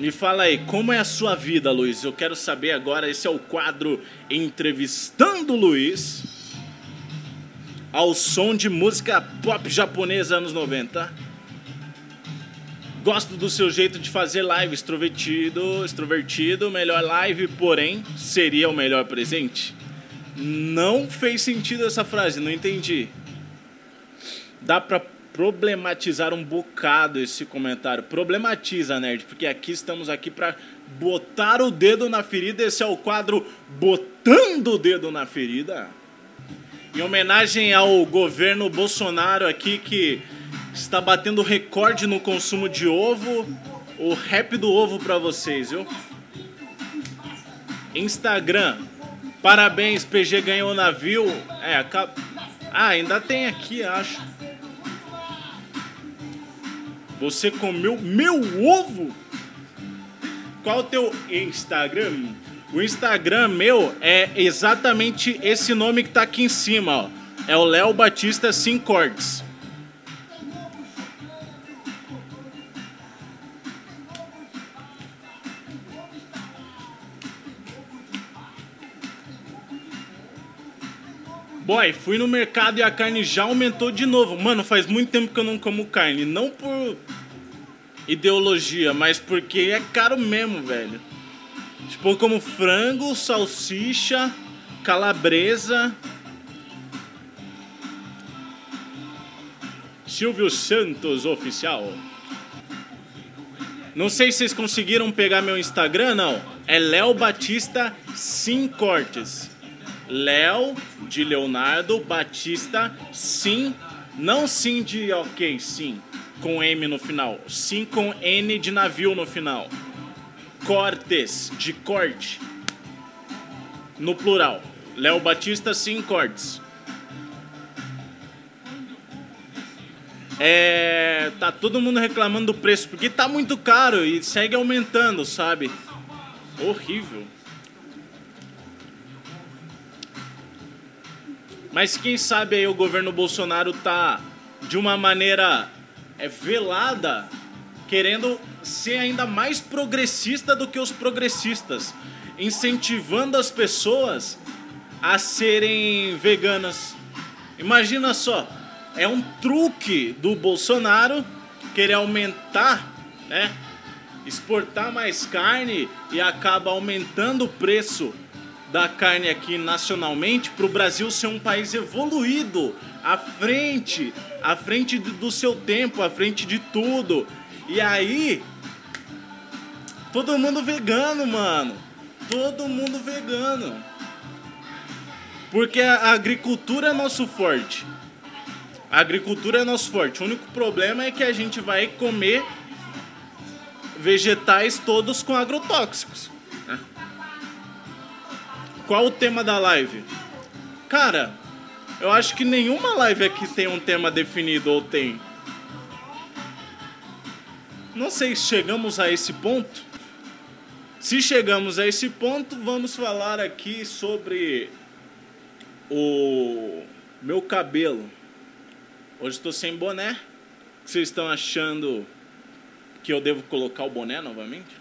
Me fala aí, como é a sua vida, Luiz? Eu quero saber agora. Esse é o quadro Entrevistando Luiz. Ao som de música pop japonesa anos 90. Gosto do seu jeito de fazer live, extrovertido, extrovertido, melhor live, porém, seria o melhor presente? Não fez sentido essa frase, não entendi. Dá pra problematizar um bocado esse comentário. Problematiza, nerd, porque aqui estamos aqui para botar o dedo na ferida. Esse é o quadro Botando o Dedo na Ferida. Em homenagem ao governo Bolsonaro aqui que está batendo recorde no consumo de ovo. O rap do ovo para vocês, viu? Instagram. Parabéns, PG ganhou o navio. É. Ah, ainda tem aqui, acho. Você comeu meu ovo? Qual o teu Instagram? O Instagram meu é exatamente esse nome que tá aqui em cima, ó. É o Léo Batista Cortes. Boy, fui no mercado e a carne já aumentou de novo. Mano, faz muito tempo que eu não como carne. Não por ideologia, mas porque é caro mesmo, velho. Tipo, como frango, salsicha, calabresa. Silvio Santos Oficial. Não sei se vocês conseguiram pegar meu Instagram, não. É Léo Batista Sim Cortes. Léo de Leonardo Batista Sim, não sim de ok, sim, com M no final, sim com N de navio no final. Cortes, de corte, no plural. Léo Batista Sim Cortes. É, tá todo mundo reclamando do preço porque tá muito caro e segue aumentando, sabe? Horrível. Mas quem sabe aí o governo Bolsonaro tá de uma maneira é, velada querendo ser ainda mais progressista do que os progressistas, incentivando as pessoas a serem veganas. Imagina só, é um truque do Bolsonaro querer aumentar, né? Exportar mais carne e acaba aumentando o preço da carne aqui nacionalmente para o Brasil ser um país evoluído, à frente, à frente do seu tempo, à frente de tudo. E aí, todo mundo vegano, mano. Todo mundo vegano. Porque a agricultura é nosso forte. A agricultura é nosso forte. O único problema é que a gente vai comer vegetais todos com agrotóxicos. Qual o tema da live? Cara, eu acho que nenhuma live aqui tem um tema definido ou tem. Não sei se chegamos a esse ponto. Se chegamos a esse ponto, vamos falar aqui sobre o meu cabelo. Hoje estou sem boné. Vocês estão achando que eu devo colocar o boné novamente?